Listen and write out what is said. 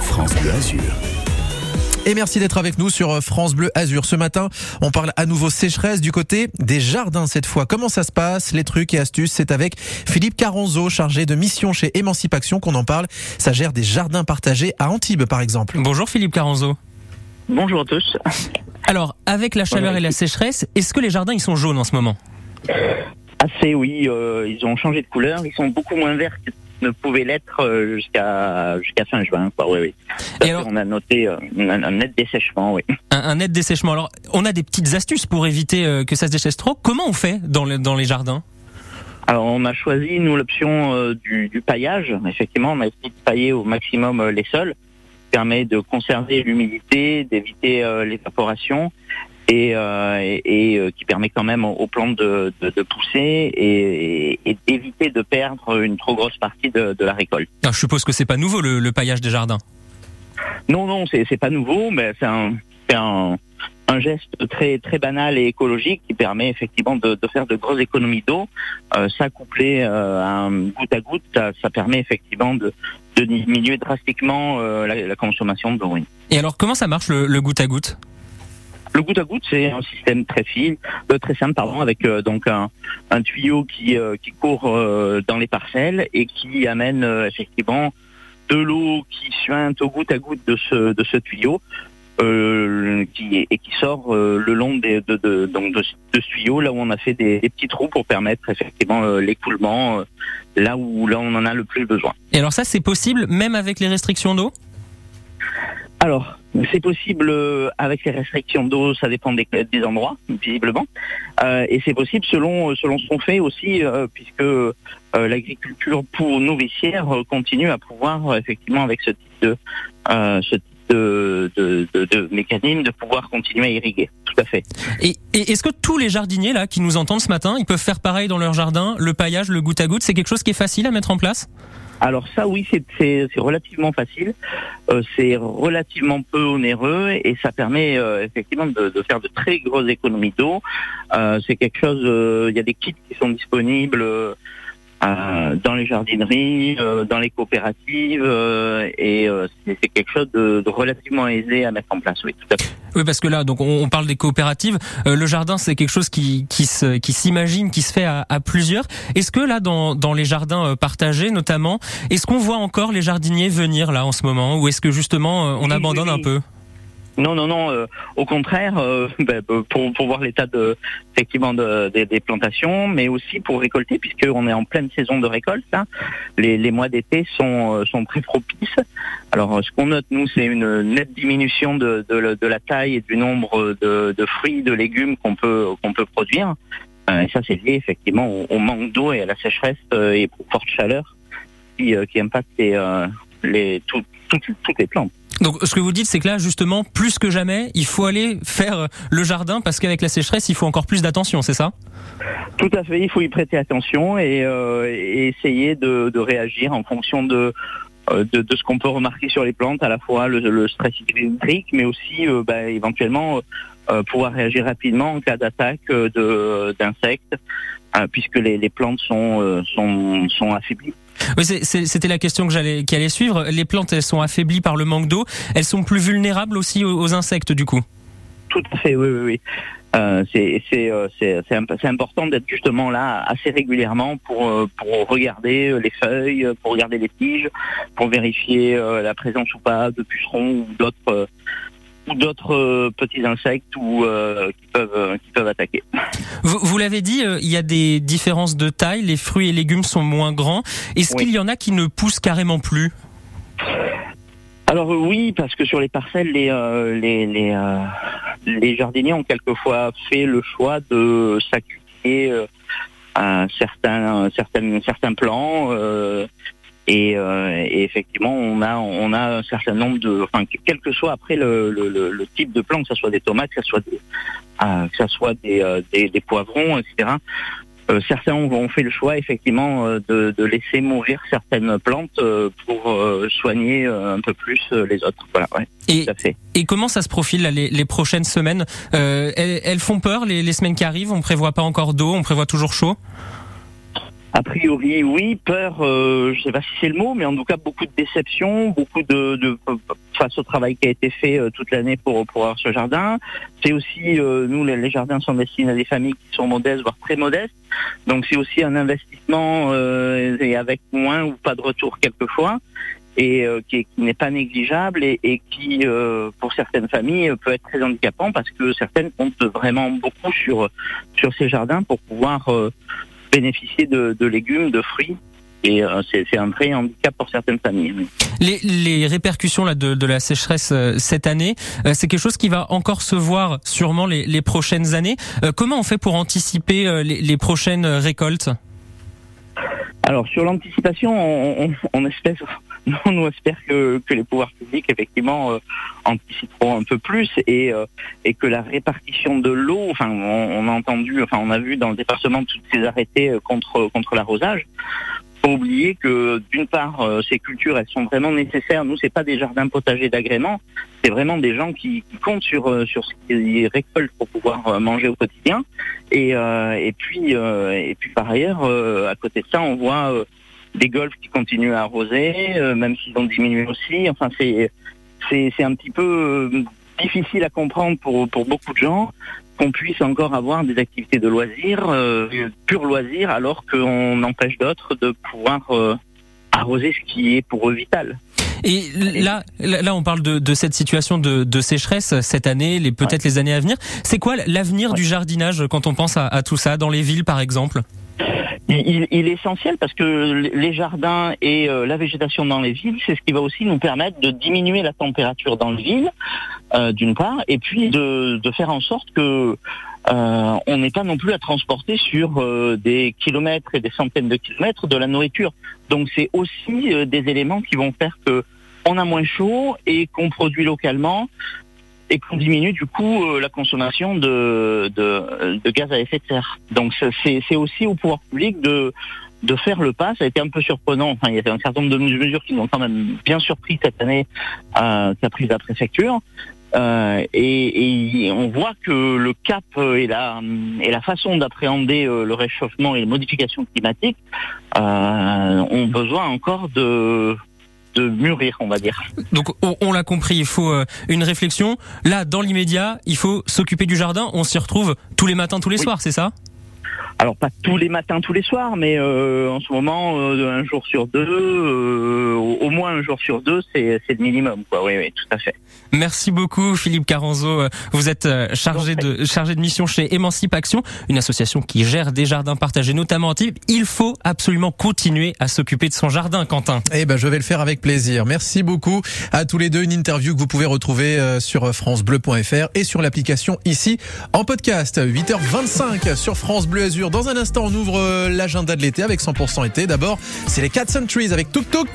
France Bleu Azur. Et merci d'être avec nous sur France Bleu Azur. Ce matin, on parle à nouveau sécheresse du côté des jardins cette fois. Comment ça se passe? Les trucs et astuces, c'est avec Philippe Caronzo, chargé de mission chez Émancipation qu'on en parle. Ça gère des jardins partagés à Antibes par exemple. Bonjour Philippe Caronzo. Bonjour à tous. Alors, avec la chaleur et la sécheresse, est-ce que les jardins ils sont jaunes en ce moment? Assez, oui. euh, ils ont changé de couleur. Ils sont beaucoup moins verts ne pouvaient l'être euh, jusqu'à jusqu'à fin juin. Quoi. Oui, oui. Et alors- on a noté euh, un, net dessèchement. Oui. un, un net dessèchement. Alors, on a des petites astuces pour éviter euh, que ça se déchèche trop. Comment on fait dans, le- dans les jardins? Alors, on a choisi nous l'option du, du paillage. Effectivement, on a essayé de pailler au maximum les sols, permet de conserver l'humidité, d'éviter euh, l'évaporation. Et, euh, et, et, euh, qui permet quand même aux, plantes de, de, de pousser et, et- d'éviter de perdre une trop grosse partie de, de la récolte. Ah, Je suppose que c'est pas nouveau le, le paillage des jardins. Non, non, c'est pas nouveau, mais c'est un, c'est un, un geste très très banal et écologique qui permet effectivement de, faire de grosses économies d'eau. Euh, ça couplé euh, à un goutte à goutte, ça, ça permet effectivement de, diminuer drastiquement la, la consommation d'eau. oui. Et alors, comment ça marche le, le goutte à goutte? Le goutte à goutte, c'est un système très fine, euh, très simple, pardon, avec euh, donc un, tuyau qui, euh, qui court euh, dans les parcelles et qui amène effectivement de l'eau qui suinte au goutte à goutte de ce, de ce tuyau. qui, et qui sort le long des, de, de, donc de, là où on a fait des, des petits trous pour permettre effectivement l'écoulement là où là on en a le plus besoin. Et alors ça, c'est possible même avec les restrictions d'eau? Alors, c'est possible euh, avec les restrictions d'eau, ça dépend des, endroits, visiblement. Euh, et c'est possible selon euh, selon ce qu'on fait aussi, puisque l'agriculture pour nourricière continue à pouvoir effectivement avec ce type de ce type de, de, de, mécanisme de pouvoir continuer à irriguer. Tout à fait. Et, et est-ce que tous les jardiniers là qui nous entendent ce matin, ils peuvent faire pareil dans leur jardin Le paillage, le goutte à goutte, c'est quelque chose qui est facile à mettre en place? Alors ça, oui, c'est relativement facile, Euh, c'est relativement peu onéreux et ça permet euh, effectivement de, de faire de très grosses économies d'eau. Euh, c'est quelque chose, euh, il y a des kits qui sont disponibles euh, dans les jardineries, euh, dans les coopératives euh, et euh, c'est quelque chose de, de relativement aisé à mettre en place. Oui, tout à fait. Oui, parce que là, donc on, on parle des coopératives. Euh, le jardin, c'est quelque chose qui qui se qui s'imagine, qui se fait à, à plusieurs. Est-ce que là, dans dans les jardins partagés, notamment, est-ce qu'on voit encore les jardiniers venir là en ce moment, ou est-ce que justement on Oui, abandonne oui, un peu? Non, non, non. euh, au contraire, euh, ben, euh, pour, voir l'état de effectivement de- des- plantations, mais aussi pour récolter, puisque on est en pleine saison de récolte. Là. Les, mois d'été sont euh, sont très propices. Alors, ce qu'on note nous, c'est une nette diminution de, de, la taille et du nombre de, fruits, de légumes qu'on peut qu'on peut produire. Et ça, c'est lié effectivement au, manque d'eau et à la sécheresse et aux fortes chaleurs qui, qui impactent les, les tout- tout- toutes les plantes. Donc, ce que vous dites, c'est que là, justement, plus que jamais, il faut aller faire le jardin parce qu'avec la sécheresse, il faut encore plus d'attention, c'est ça? Tout à fait, il faut y prêter attention et, euh, essayer de, réagir en fonction de, euh, de, ce qu'on peut remarquer sur les plantes, à la fois le, le stress hydrique, mais aussi euh, bah, éventuellement pouvoir réagir rapidement en cas d'attaque d'insectes, puisque les, les plantes sont, sont, sont affaiblies. C'était la question que j'allais qui allait suivre. Les plantes, elles sont affaiblies par le manque d'eau. Elles sont plus vulnérables aussi aux, insectes, du coup. Tout à fait, oui, oui. Euh, euh, c'est c'est imp- c'est important d'être justement là assez régulièrement pour euh, regarder les feuilles, pour regarder les tiges, pour vérifier la présence ou pas de pucerons ou d'autres ou d'autres euh, petits insectes ou euh, qui peuvent euh, qui peuvent attaquer. Vous, vous l'avez dit, euh, il y a des différences de taille. Les fruits et légumes sont moins grands. Est-ce Oui. qu'il y en a qui ne poussent carrément plus? Alors euh, oui, parce que sur les parcelles, les euh, les les, euh, les jardiniers ont quelquefois fait le choix de sacrifier euh, un certain certaines certains plants. euh, et, euh, et effectivement, on a on a un certain nombre de, enfin, quel que soit après le, le, le, le type de plant, que ce soit des tomates, que ce soit des, euh, que ça soit des, euh, des, des poivrons, etc. Euh, certains ont, ont fait le choix effectivement euh, de, de laisser mourir certaines plantes euh, pour euh, soigner un peu plus les autres. Voilà, ouais, et, tout à fait. et comment ça se profile là, les, les prochaines semaines? Euh, elles, elles font peur les, les semaines qui arrivent? On prévoit pas encore d'eau, on prévoit toujours chaud? A priori, oui. Peur, euh, je ne sais pas si c'est le mot, mais en tout cas beaucoup de déception, beaucoup de, de face au travail qui a été fait euh, toute l'année pour pour avoir ce jardin. C'est aussi euh, nous les, jardins sont destinés à des familles qui sont modestes, voire très modestes. Donc c'est aussi un investissement et avec moins ou pas de retour quelquefois et qui, qui n'est pas négligeable et, et qui, pour certaines familles, peut être très handicapant parce que certaines comptent vraiment beaucoup sur sur ces jardins pour pouvoir bénéficier de, légumes, de fruits. Et euh, c'est un vrai handicap pour certaines familles. Les, répercussions là, de, la sécheresse euh, cette année, euh, c'est quelque chose qui va encore se voir sûrement les, prochaines années. comment on fait pour anticiper les prochaines récoltes? Alors sur l'anticipation, on, on, espère, on espère que, que, les pouvoirs publics effectivement euh, anticiperont un peu plus et, euh, et que la répartition de l'eau, enfin on, a entendu, enfin on a vu dans le département toutes ces arrêtés euh, contre contre l'arrosage faut oublier que d'une part, euh, ces cultures, elles sont vraiment nécessaires. Nous, c'est pas des jardins potagers d'agrément, c'est vraiment des gens qui, comptent sur euh, sur ce qu'ils récoltent pour pouvoir euh, manger au quotidien. Et et puis et puis par ailleurs, à côté de ça, on voit des golfs qui continuent à arroser, même s'ils ont diminué aussi. Enfin, c'est c'est c'est un petit peu difficile à comprendre pour pour beaucoup de gens qu'on puisse encore avoir des activités de loisirs, euh, pur loisir, alors qu'on empêche d'autres de pouvoir euh, arroser ce qui est pour eux vital. Et là, là, on parle de, de cette situation de, de, sécheresse cette année, les peut-être les années à venir. C'est quoi l'avenir du jardinage quand on pense à, à tout ça dans les villes, par exemple? Il, il, est essentiel parce que les jardins et euh, la végétation dans les villes, c'est ce qui va aussi nous permettre de diminuer la température dans les villes, euh, d'une part, et puis de, de, faire en sorte que euh, on n'ait pas non plus à transporter sur euh, des kilomètres et des centaines de kilomètres de la nourriture. Donc c'est aussi des éléments qui vont faire que on a moins chaud et qu'on produit localement et qu'on diminue du coup euh, la consommation de, de, de, gaz à effet de serre. Donc c'est aussi au pouvoir public de de faire le pas. Ça a été un peu surprenant. Enfin, il y avait un certain nombre de mesures qui nous ont quand même bien surpris cette année euh, qu'a prise la préfecture. Euh, et, et, on voit que le cap et la, et la façon d'appréhender euh, le réchauffement et les modifications climatiques euh, ont besoin encore de de mûrir, on va dire. Donc on, l'a compris, il faut euh, une réflexion. Là, dans l'immédiat, il faut s'occuper du jardin. On s'y retrouve tous les matins, tous les soirs, c'est ça? Alors pas tous les matins, tous les soirs, mais euh, en ce moment, euh, un jour sur deux, euh, au moins un jour sur deux, c'est le minimum, quoi. Oui, oui, tout à fait. Merci beaucoup, Philippe Caranzo. Vous êtes chargé de chargé de mission chez Émancipe Action, une association qui gère des jardins partagés, notamment en type. Il faut absolument continuer à s'occuper de son jardin, Quentin. Eh ben, je vais le faire avec plaisir. Merci beaucoup à tous les deux. Une interview que vous pouvez retrouver sur francebleu.fr et sur l'application ici en podcast. 8h25 sur France Bleu Dans un instant, on ouvre euh, l'agenda de l'été avec 100% été. D'abord, c'est les Cats and Trees avec Tuk Tuk.